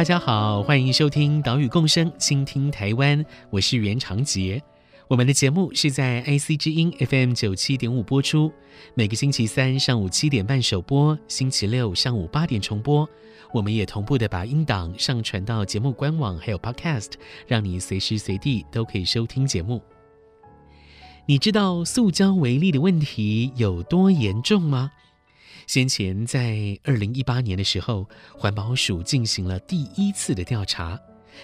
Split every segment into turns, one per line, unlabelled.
大家好，欢迎收听岛屿共生，倾听台湾，我是袁长杰。我们的节目是在 IC 之音 FM 九七点五播出，每个星期三上午七点半首播，星期六上午八点重播。我们也同步的把音档上传到节目官网，还有 Podcast，让你随时随地都可以收听节目。你知道塑胶微粒的问题有多严重吗？先前在二零一八年的时候，环保署进行了第一次的调查，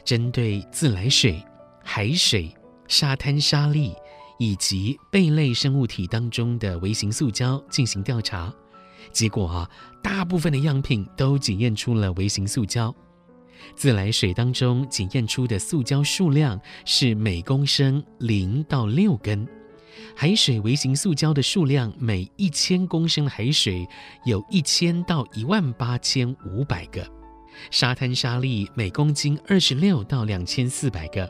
针对自来水、海水、沙滩沙粒以及贝类生物体当中的微型塑胶进行调查，结果啊，大部分的样品都检验出了微型塑胶。自来水当中检验出的塑胶数量是每公升零到六根。海水微型塑胶的数量，每一千公升的海水有一千到一万八千五百个；沙滩沙粒每公斤二十六到两千四百个；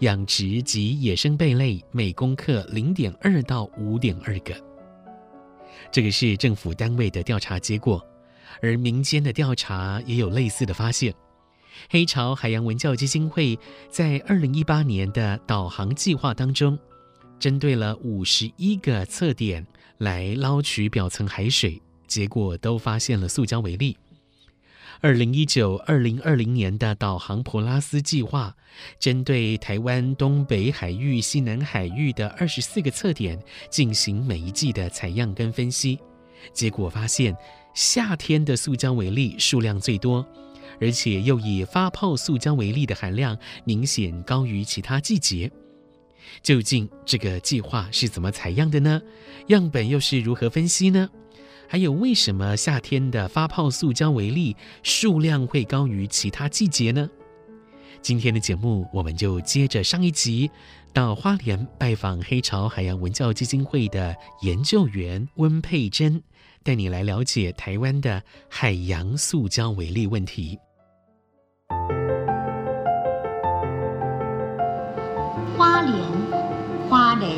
养殖及野生贝类每公克零点二到五点二个。这个是政府单位的调查结果，而民间的调查也有类似的发现。黑潮海洋文教基金会在二零一八年的导航计划当中。针对了五十一个测点来捞取表层海水，结果都发现了塑胶微粒。二零一九、二零二零年的导航普拉斯计划，针对台湾东北海域、西南海域的二十四个测点进行每一季的采样跟分析，结果发现夏天的塑胶微粒数量最多，而且又以发泡塑胶微粒的含量明显高于其他季节。究竟这个计划是怎么采样的呢？样本又是如何分析呢？还有为什么夏天的发泡塑胶微粒数量会高于其他季节呢？今天的节目我们就接着上一集，到花莲拜访黑潮海洋文教基金会的研究员温佩珍，带你来了解台湾的海洋塑胶微粒问题。
花莲，莲，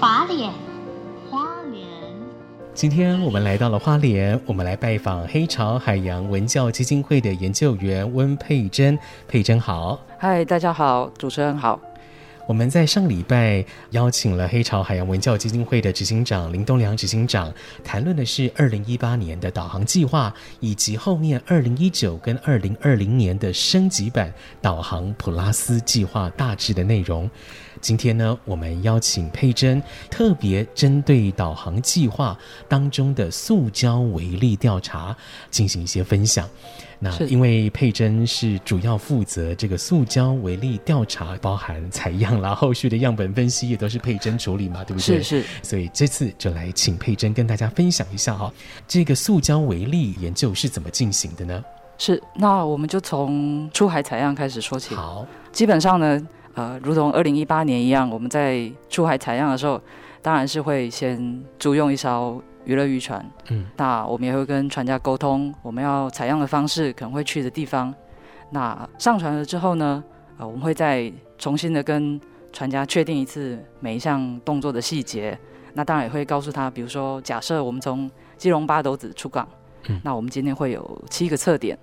法莲，花莲。
今天我们来到了花莲，我们来拜访黑潮海洋文教基金会的研究员温佩珍。佩珍好，
嗨，大家好，主持人好。
我们在上礼拜邀请了黑潮海洋文教基金会的执行长林东良执行长，谈论的是二零一八年的导航计划，以及后面二零一九跟二零二零年的升级版导航普拉斯计划大致的内容。今天呢，我们邀请佩珍特别针对导航计划当中的塑胶微粒调查进行一些分享。那因为佩珍是主要负责这个塑胶微粒调查，包含采样啦，后续的样本分析也都是佩珍处理嘛，对不对？
是是。
所以这次就来请佩珍跟大家分享一下哈，这个塑胶微粒研究是怎么进行的呢？
是，那我们就从出海采样开始说起。
好，
基本上呢，呃，如同二零一八年一样，我们在出海采样的时候，当然是会先租用一艘。娱乐渔船，嗯，那我们也会跟船家沟通，我们要采样的方式，可能会去的地方。那上船了之后呢，呃，我们会再重新的跟船家确定一次每一项动作的细节。那当然也会告诉他，比如说，假设我们从基隆八斗子出港，嗯，那我们今天会有七个测点，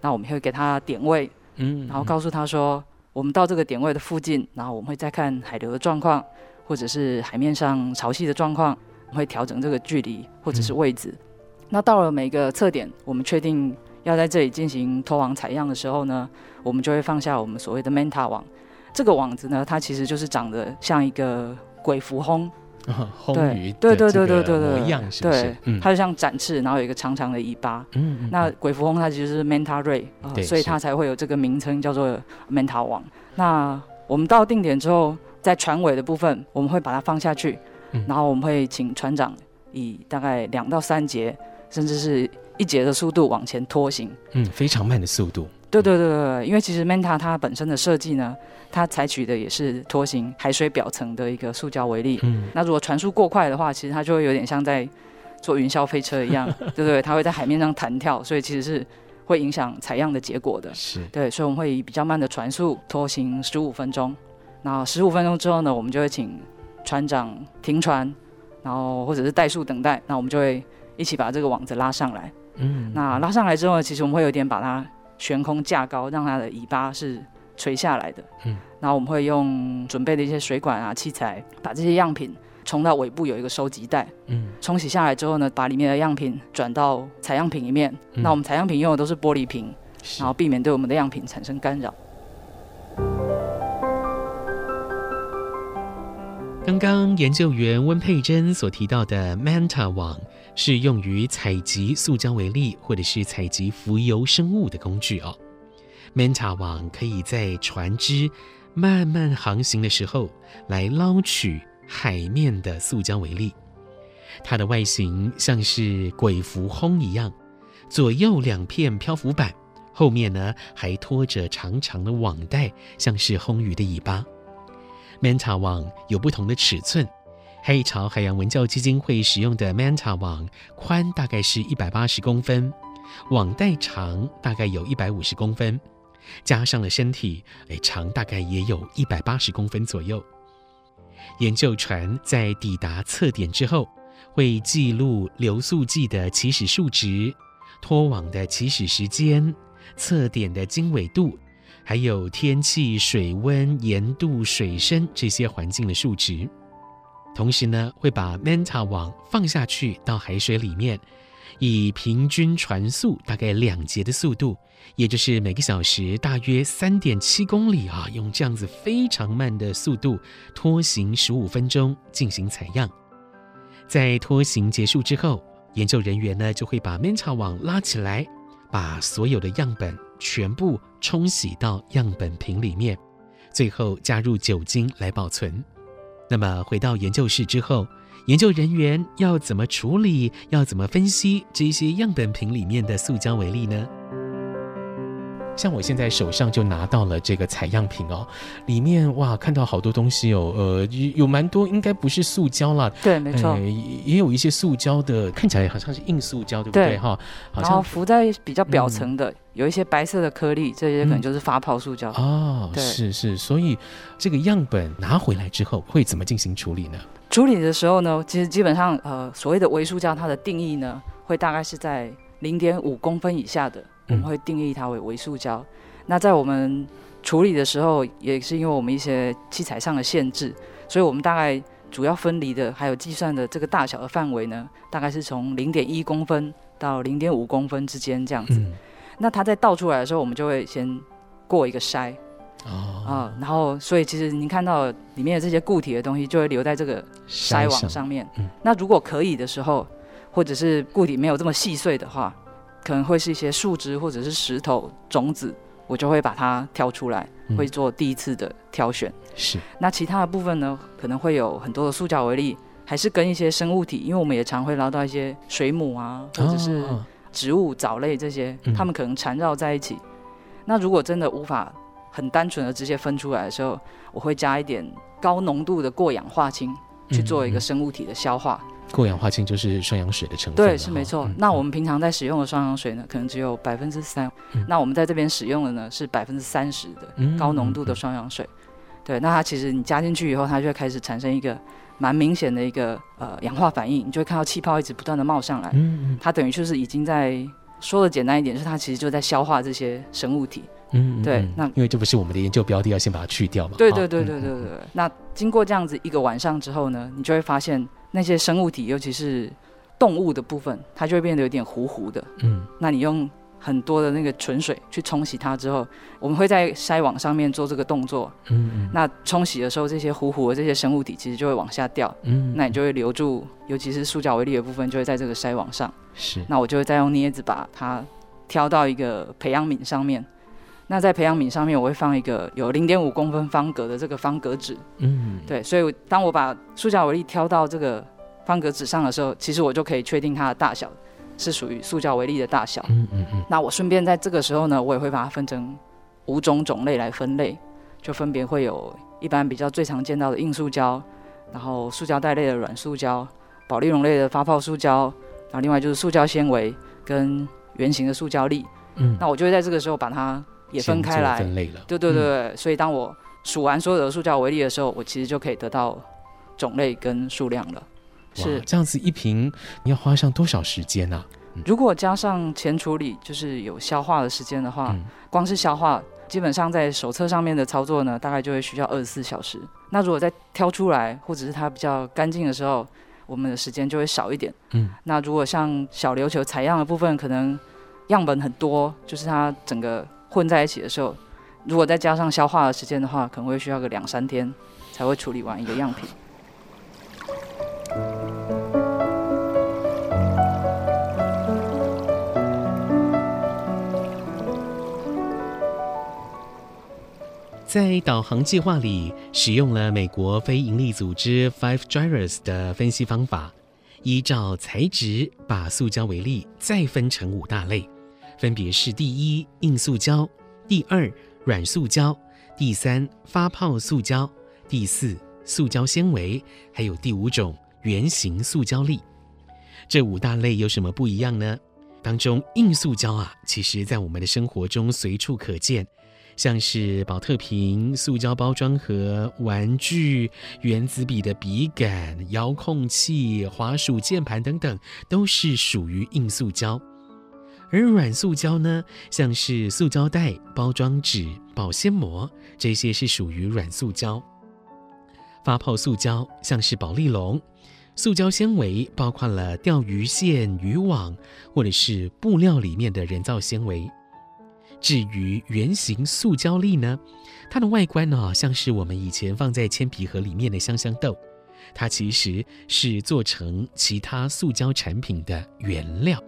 那我们会给他点位，嗯，然后告诉他说，我们到这个点位的附近，然后我们会再看海流的状况，或者是海面上潮汐的状况。会调整这个距离或者是位置。嗯、那到了每个测点，我们确定要在这里进行拖网采样的时候呢，我们就会放下我们所谓的 Manta 网。这个网子呢，它其实就是长得像一个鬼蝠魟，魟鱼
对
对对对对对
模样是不是？
对，嗯、它就像展翅，然后有一个长长的尾巴。嗯，嗯，那鬼蝠魟它其实是 Manta ray，呃、所以它才会有这个名称叫做 Manta 网。那我们到定点之后，在船尾的部分，我们会把它放下去，嗯、然后我们会请船长以大概两到三节，甚至是一节的速度往前拖行。
嗯，非常慢的速度。
对对对对，因为其实 Manta 它本身的设计呢，它采取的也是拖行海水表层的一个塑胶微粒。嗯，那如果船速过快的话，其实它就会有点像在坐云霄飞车一样，对不对？它会在海面上弹跳，所以其实是会影响采样的结果的。
是
对，所以我们会以比较慢的船速拖行十五分钟。然后十五分钟之后呢，我们就会请船长停船，然后或者是怠速等待，那我们就会一起把这个网子拉上来。嗯，那拉上来之后呢，其实我们会有点把它。悬空架高，让它的尾巴是垂下来的。嗯，然后我们会用准备的一些水管啊、器材，把这些样品冲到尾部有一个收集袋。嗯，冲洗下来之后呢，把里面的样品转到采样品里面。嗯，那我们采样品用的都是玻璃瓶，然后避免对我们的样品产生干扰。
刚刚研究员温佩珍所提到的 Manta 网。是用于采集塑胶微粒或者是采集浮游生物的工具哦。Manta 网可以在船只慢慢航行的时候来捞取海面的塑胶微粒。它的外形像是鬼蝠魟一样，左右两片漂浮板，后面呢还拖着长长的网带，像是魟鱼的尾巴。Manta 网有不同的尺寸。黑潮海洋文教基金会使用的 Manta 网宽大概是一百八十公分，网带长大概有一百五十公分，加上了身体，哎，长大概也有一百八十公分左右。研究船在抵达测点之后，会记录流速计的起始数值、拖网的起始时间、测点的经纬度，还有天气、水温、盐度、水深这些环境的数值。同时呢，会把 Manta 网放下去到海水里面，以平均船速大概两节的速度，也就是每个小时大约三点七公里啊，用这样子非常慢的速度拖行十五分钟进行采样。在拖行结束之后，研究人员呢就会把 Manta 网拉起来，把所有的样本全部冲洗到样本瓶里面，最后加入酒精来保存。那么回到研究室之后，研究人员要怎么处理？要怎么分析这些样本瓶里面的塑胶微粒呢？像我现在手上就拿到了这个采样品哦，里面哇，看到好多东西哦，呃，有蛮多应该不是塑胶啦，
对，没错，
呃，也有一些塑胶的，看起来好像是硬塑胶，对不对？哈，好像
浮在比较表层的。嗯有一些白色的颗粒，这些可能就是发泡塑胶、
嗯、哦。对，是是，所以这个样本拿回来之后会怎么进行处理呢？
处理的时候呢，其实基本上呃，所谓的微塑胶，它的定义呢，会大概是在零点五公分以下的，我们会定义它为微塑胶。嗯、那在我们处理的时候，也是因为我们一些器材上的限制，所以我们大概主要分离的还有计算的这个大小的范围呢，大概是从零点一公分到零点五公分之间这样子。嗯那它在倒出来的时候，我们就会先过一个筛，啊、oh. 呃，然后所以其实您看到里面的这些固体的东西就会留在这个筛网上面。嗯、那如果可以的时候，或者是固体没有这么细碎的话，可能会是一些树枝或者是石头种子，我就会把它挑出来，嗯、会做第一次的挑选。
是。
那其他的部分呢，可能会有很多的塑胶为例，还是跟一些生物体，因为我们也常会捞到一些水母啊，或者是、oh.。植物、藻类这些，它们可能缠绕在一起。嗯、那如果真的无法很单纯的直接分出来的时候，我会加一点高浓度的过氧化氢去做一个生物体的消化。
嗯嗯、过氧化氢就是双氧水的成分。
对，是没错。嗯、那我们平常在使用的双氧水呢，可能只有百分之三。那我们在这边使用的呢，是百分之三十的高浓度的双氧水。对，那它其实你加进去以后，它就会开始产生一个。蛮明显的一个呃氧化反应，你就会看到气泡一直不断的冒上来。嗯嗯，它等于就是已经在说的简单一点，就是它其实就在消化这些生物体。嗯，对。那
因为这不是我们的研究标的，要先把它去掉嘛。
对对对对对对。那经过这样子一个晚上之后呢，你就会发现那些生物体，尤其是动物的部分，它就会变得有点糊糊的。嗯，那你用。很多的那个纯水去冲洗它之后，我们会在筛网上面做这个动作。嗯嗯。那冲洗的时候，这些糊糊的这些生物体其实就会往下掉。嗯。那你就会留住，尤其是塑胶微粒的部分，就会在这个筛网上。是。那我就会再用镊子把它挑到一个培养皿上面。那在培养皿上面，我会放一个有零点五公分方格的这个方格纸。嗯，对，所以当我把塑胶微粒挑到这个方格纸上的时候，其实我就可以确定它的大小是属于塑胶微粒的大小。嗯嗯嗯。那我顺便在这个时候呢，我也会把它分成五种种类来分类，就分别会有一般比较最常见到的硬塑胶，然后塑胶袋类的软塑胶，保利龙类的发泡塑胶，然后另外就是塑胶纤维跟圆形的塑胶粒。嗯，那我就会在这个时候把它。也分开来，
分类了。
对对对，嗯、所以当我数完所有的塑胶微粒的时候，我其实就可以得到种类跟数量了。是
这样子，一瓶你要花上多少时间呢、啊？
嗯、如果加上前处理，就是有消化的时间的话，嗯、光是消化，基本上在手册上面的操作呢，大概就会需要二十四小时。那如果再挑出来，或者是它比较干净的时候，我们的时间就会少一点。嗯，那如果像小琉球采样的部分，可能样本很多，就是它整个。混在一起的时候，如果再加上消化的时间的话，可能会需要个两三天才会处理完一个样品。
在导航计划里，使用了美国非营利组织 Five Drivers 的分析方法，依照材质把塑胶为例再分成五大类。分别是第一硬塑胶，第二软塑胶，第三发泡塑胶，第四塑胶纤维，还有第五种圆形塑胶粒。这五大类有什么不一样呢？当中硬塑胶啊，其实在我们的生活中随处可见，像是宝特瓶、塑胶包装盒、玩具、原子笔的笔杆、遥控器、滑鼠键盘等等，都是属于硬塑胶。而软塑胶呢，像是塑胶袋、包装纸、保鲜膜，这些是属于软塑胶。发泡塑胶像是保丽龙，塑胶纤维包括了钓鱼线、渔网，或者是布料里面的人造纤维。至于圆形塑胶粒呢，它的外观呢，像是我们以前放在铅笔盒里面的香香豆，它其实是做成其他塑胶产品的原料。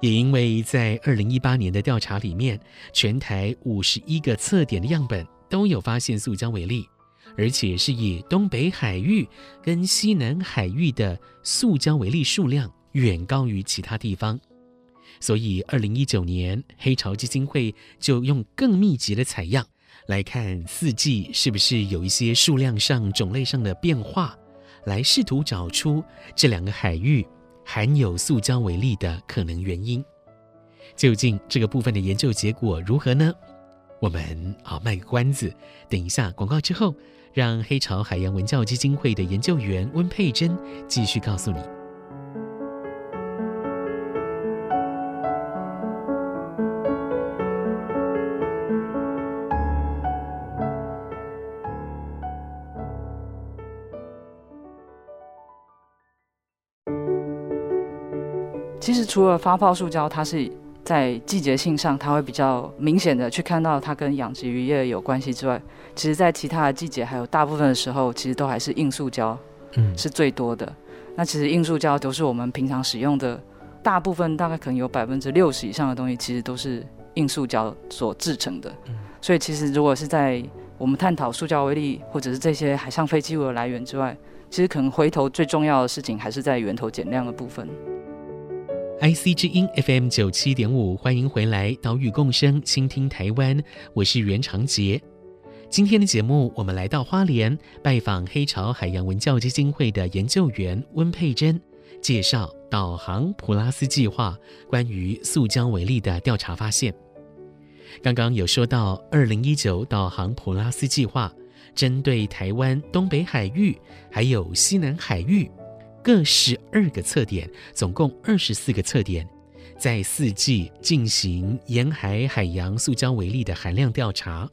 也因为在二零一八年的调查里面，全台五十一个测点的样本都有发现塑胶微粒，而且是以东北海域跟西南海域的塑胶微粒数量远高于其他地方，所以二零一九年黑潮基金会就用更密集的采样来看四季是不是有一些数量上、种类上的变化，来试图找出这两个海域。含有塑胶为例的可能原因，究竟这个部分的研究结果如何呢？我们啊卖个关子，等一下广告之后，让黑潮海洋文教基金会的研究员温佩珍继续告诉你。
除了发泡塑胶，它是在季节性上，它会比较明显的去看到它跟养殖渔业有关系之外，其实在其他的季节还有大部分的时候，其实都还是硬塑胶，嗯，是最多的。那其实硬塑胶都是我们平常使用的，大部分大概可能有百分之六十以上的东西，其实都是硬塑胶所制成的。所以其实如果是在我们探讨塑胶微粒或者是这些海上废弃物的来源之外，其实可能回头最重要的事情还是在源头减量的部分。
IC 之音 FM 九七点五，欢迎回来，岛屿共生，倾听台湾，我是袁长杰。今天的节目，我们来到花莲，拜访黑潮海洋文教基金会的研究员温佩珍，介绍导航普拉斯计划关于塑胶微粒的调查发现。刚刚有说到，二零一九导航普拉斯计划针对台湾东北海域还有西南海域。各十二个测点，总共二十四个测点，在四季进行沿海海洋塑胶微粒的含量调查。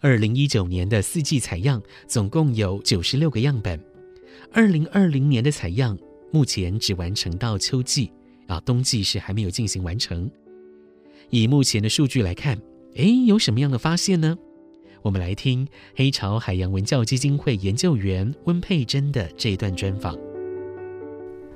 二零一九年的四季采样总共有九十六个样本，二零二零年的采样目前只完成到秋季，啊，冬季是还没有进行完成。以目前的数据来看，诶，有什么样的发现呢？我们来听黑潮海洋文教基金会研究员温佩珍的这一段专访。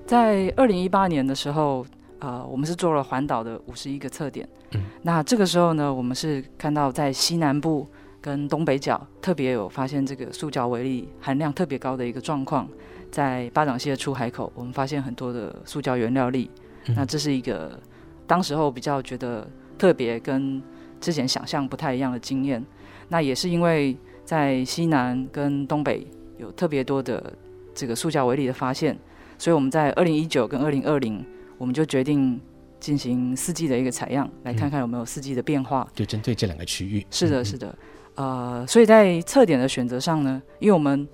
在二零一八年的时候，呃，我们是做了环岛的五十一个测点。
嗯，
那这个时候呢，我们是看到在西南部跟东北角特别有发现这个塑胶微粒含量特别高的一个状况。在巴掌溪的出海口，我们发现很多的塑胶原料粒。嗯、那这是一个当时候比较觉得特别跟之前想象不太一样的经验。那也是因为在西南跟东北有特别多的这个塑胶微粒的发现，所以我们在二零一九跟二零二零，我们就决定进行四季的一个采样，来看看有没有四季的变化。
就针对这两个区域。
是的，是的。呃，所以在测点的选择上呢，因为我们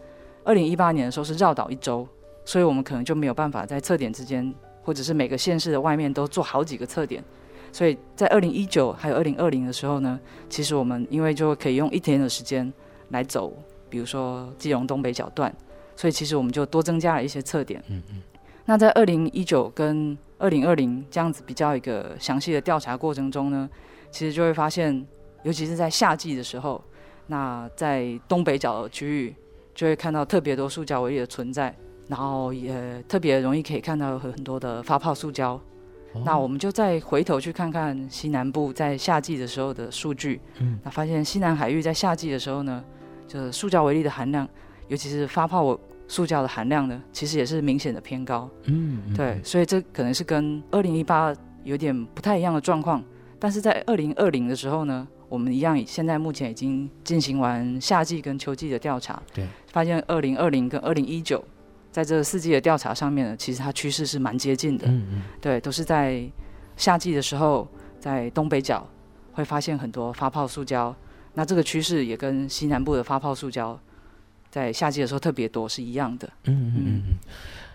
二零一八年的时候是绕岛一周，所以我们可能就没有办法在测点之间，或者是每个县市的外面都做好几个测点。所以在二零一九还有二零二零的时候呢，其实我们因为就可以用一天的时间来走，比如说基隆东北角段，所以其实我们就多增加了一些测点。
嗯嗯。
那在二零一九跟二零二零这样子比较一个详细的调查过程中呢，其实就会发现，尤其是在夏季的时候，那在东北角的区域就会看到特别多塑胶微粒的存在，然后也特别容易可以看到很多的发泡塑胶。那我们就再回头去看看西南部在夏季的时候的数据，嗯，那发现西南海域在夏季的时候呢，就是塑胶微粒的含量，尤其是发泡塑胶的含量呢，其实也是明显的偏高，
嗯，嗯，
对，所以这可能是跟二零一八有点不太一样的状况，但是在二零二零的时候呢，我们一样，现在目前已经进行完夏季跟秋季的调查，
对，
发现二零二零跟二零一九。在这四季的调查上面呢，其实它趋势是蛮接近的。
嗯嗯，
对，都是在夏季的时候，在东北角会发现很多发泡塑胶。那这个趋势也跟西南部的发泡塑胶在夏季的时候特别多是一样的。
嗯嗯嗯。嗯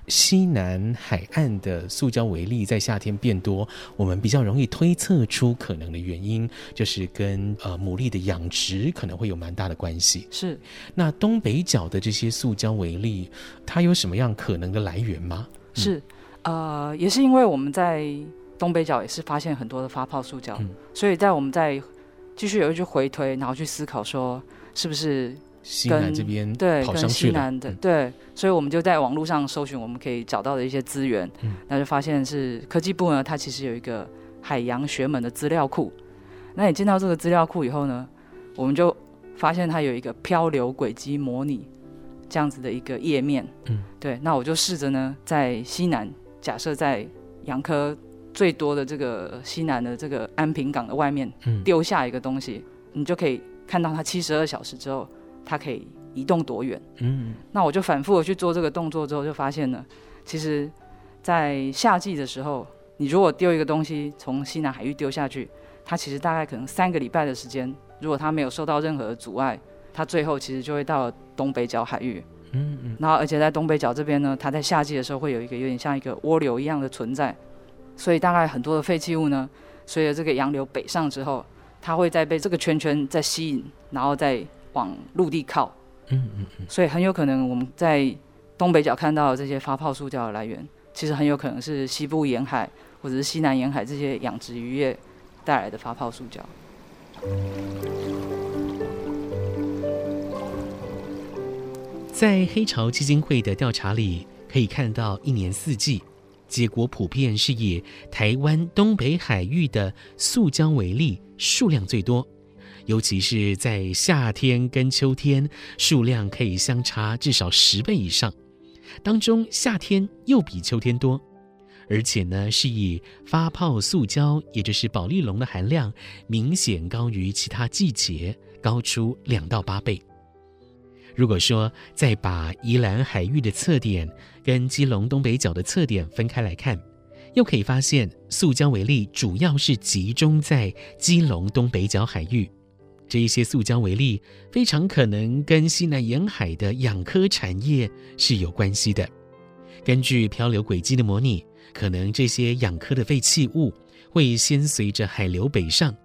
西南海岸的塑胶微粒在夏天变多，我们比较容易推测出可能的原因，就是跟呃牡蛎的养殖可能会有蛮大的关系。
是，
那东北角的这些塑胶微粒，它有什么样可能的来源吗？
是，呃，也是因为我们在东北角也是发现很多的发泡塑胶，嗯、所以在我们在继续有一句回推，然后去思考说是不是。
西南这边
对，跟西南的、嗯、对，所以我们就在网络上搜寻我们可以找到的一些资源，嗯、那就发现是科技部呢，它其实有一个海洋学门的资料库。那你进到这个资料库以后呢，我们就发现它有一个漂流轨迹模拟这样子的一个页面。嗯，对，那我就试着呢，在西南，假设在杨科最多的这个西南的这个安平港的外面，丢下一个东西，嗯、你就可以看到它七十二小时之后。它可以移动多远？嗯，那我就反复的去做这个动作之后，就发现呢，其实，在夏季的时候，你如果丢一个东西从西南海域丢下去，它其实大概可能三个礼拜的时间，如果它没有受到任何的阻碍，它最后其实就会到东北角海域。嗯嗯。然后，而且在东北角这边呢，它在夏季的时候会有一个有点像一个涡流一样的存在，所以大概很多的废弃物呢，随着这个洋流北上之后，它会再被这个圈圈再吸引，然后再。往陆地靠，
嗯嗯嗯，
所以很有可能我们在东北角看到的这些发泡塑胶的来源，其实很有可能是西部沿海或者是西南沿海这些养殖渔业带来的发泡塑胶。
在黑潮基金会的调查里，可以看到一年四季，结果普遍是以台湾东北海域的塑胶为例数量最多。尤其是在夏天跟秋天，数量可以相差至少十倍以上，当中夏天又比秋天多，而且呢是以发泡塑胶，也就是保丽龙的含量明显高于其他季节，高出两到八倍。如果说再把宜兰海域的测点跟基隆东北角的测点分开来看，又可以发现塑胶微粒主要是集中在基隆东北角海域。这一些塑胶为例非常可能跟西南沿海的养科产业是有关系的。根据漂流轨迹的模拟，可能这些养科的废弃物会先随着海流北上，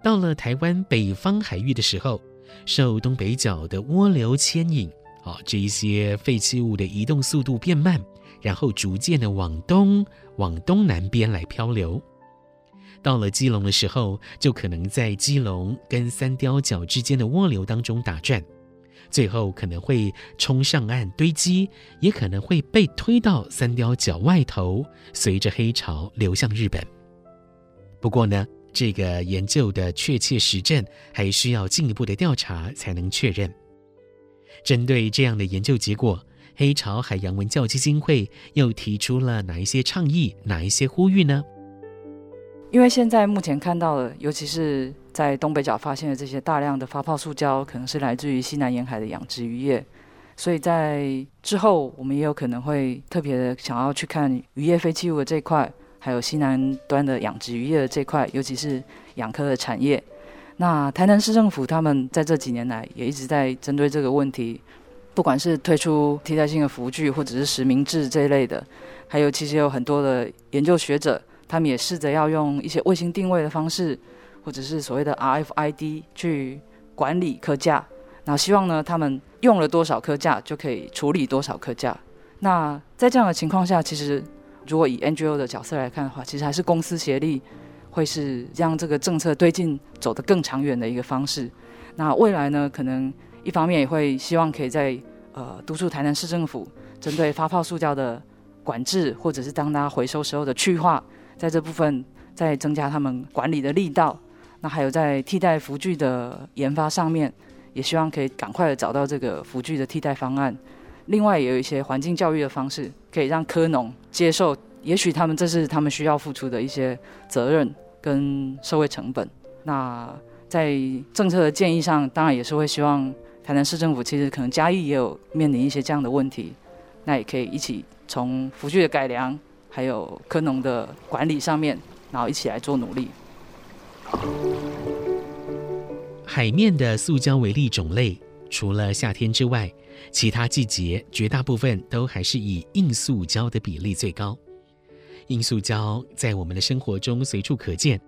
到了台湾北方海域的时候，受东北角的涡流牵引，啊，这一些废弃物的移动速度变慢，然后逐渐的往东、往东南边来漂流。到了基隆的时候，就可能在基隆跟三貂角之间的涡流当中打转，最后可能会冲上岸堆积，也可能会被推到三貂角外头，随着黑潮流向日本。不过呢，这个研究的确切实证还需要进一步的调查才能确认。针对这样的研究结果，黑潮海洋文教基金会又提出了哪一些倡议、哪一些呼吁呢？
因为现在目前看到的，尤其是在东北角发现的这些大量的发泡塑胶，可能是来自于西南沿海的养殖渔业，所以在之后我们也有可能会特别的想要去看渔业废弃物的这块，还有西南端的养殖渔业的这块，尤其是养科的产业。那台南市政府他们在这几年来也一直在针对这个问题，不管是推出替代性的浮具，或者是实名制这一类的，还有其实有很多的研究学者。他们也试着要用一些卫星定位的方式，或者是所谓的 RFID 去管理客架，然后希望呢，他们用了多少客架就可以处理多少客架。那在这样的情况下，其实如果以 NGO 的角色来看的话，其实还是公私协力会是让这个政策推进走得更长远的一个方式。那未来呢，可能一方面也会希望可以在呃督促台南市政府针对发泡塑胶的管制，或者是当它回收时候的去化。在这部分再增加他们管理的力道，那还有在替代浮具的研发上面，也希望可以赶快的找到这个浮具的替代方案。另外，也有一些环境教育的方式，可以让科农接受，也许他们这是他们需要付出的一些责任跟社会成本。那在政策的建议上，当然也是会希望台南市政府其实可能嘉义也有面临一些这样的问题，那也可以一起从浮具的改良。还有科农的管理上面，然后一起来做努力。
海面的塑胶微粒种类，除了夏天之外，其他季节绝大部分都还是以硬塑胶的比例最高。硬塑胶在我们的生活中随处可见。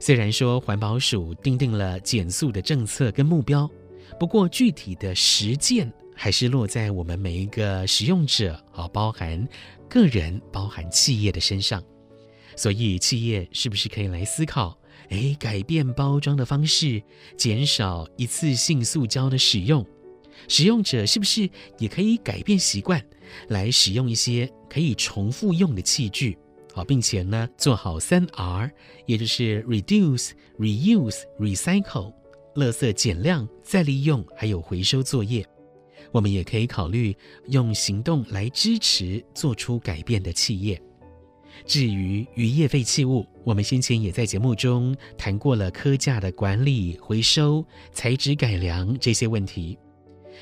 虽然说环保署订定了减塑的政策跟目标，不过具体的实践还是落在我们每一个使用者，啊，包含。个人包含企业的身上，所以企业是不是可以来思考？诶，改变包装的方式，减少一次性塑胶的使用。使用者是不是也可以改变习惯，来使用一些可以重复用的器具？好，并且呢，做好三 R，也就是 Reduce、Reuse、Recycle，垃圾减量、再利用，还有回收作业。我们也可以考虑用行动来支持做出改变的企业。至于渔业废弃物，我们先前也在节目中谈过了科架的管理、回收、材质改良这些问题。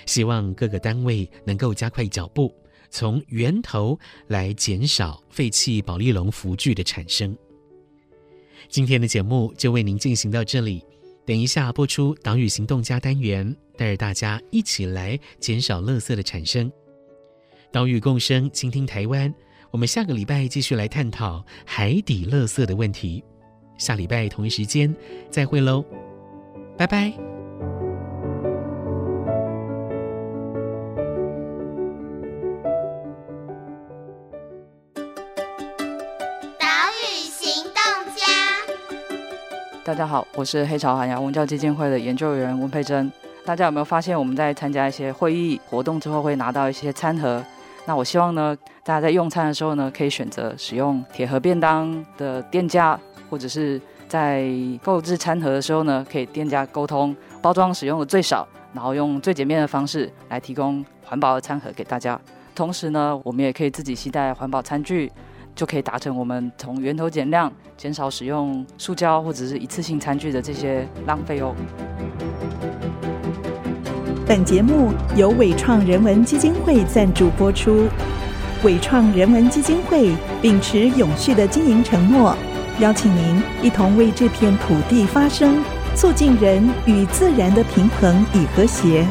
希望各个单位能够加快脚步，从源头来减少废弃保丽龙浮具的产生。今天的节目就为您进行到这里。等一下播出《岛屿行动家》单元，带着大家一起来减少垃圾的产生。岛屿共生，倾听台湾。我们下个礼拜继续来探讨海底垃圾的问题。下礼拜同一时间再会喽，拜拜。
大家好，我是黑潮海洋文教基金会的研究员温佩珍。大家有没有发现，我们在参加一些会议活动之后，会拿到一些餐盒？那我希望呢，大家在用餐的时候呢，可以选择使用铁盒便当的店家，或者是在购置餐盒的时候呢，可以店家沟通包装使用的最少，然后用最简便的方式来提供环保的餐盒给大家。同时呢，我们也可以自己携带环保餐具。就可以达成我们从源头减量、减少使用塑胶或者是一次性餐具的这些浪费哦。
本节目由伟创人文基金会赞助播出。伟创人文基金会秉持永续的经营承诺，邀请您一同为这片土地发声，促进人与自然的平衡与和谐。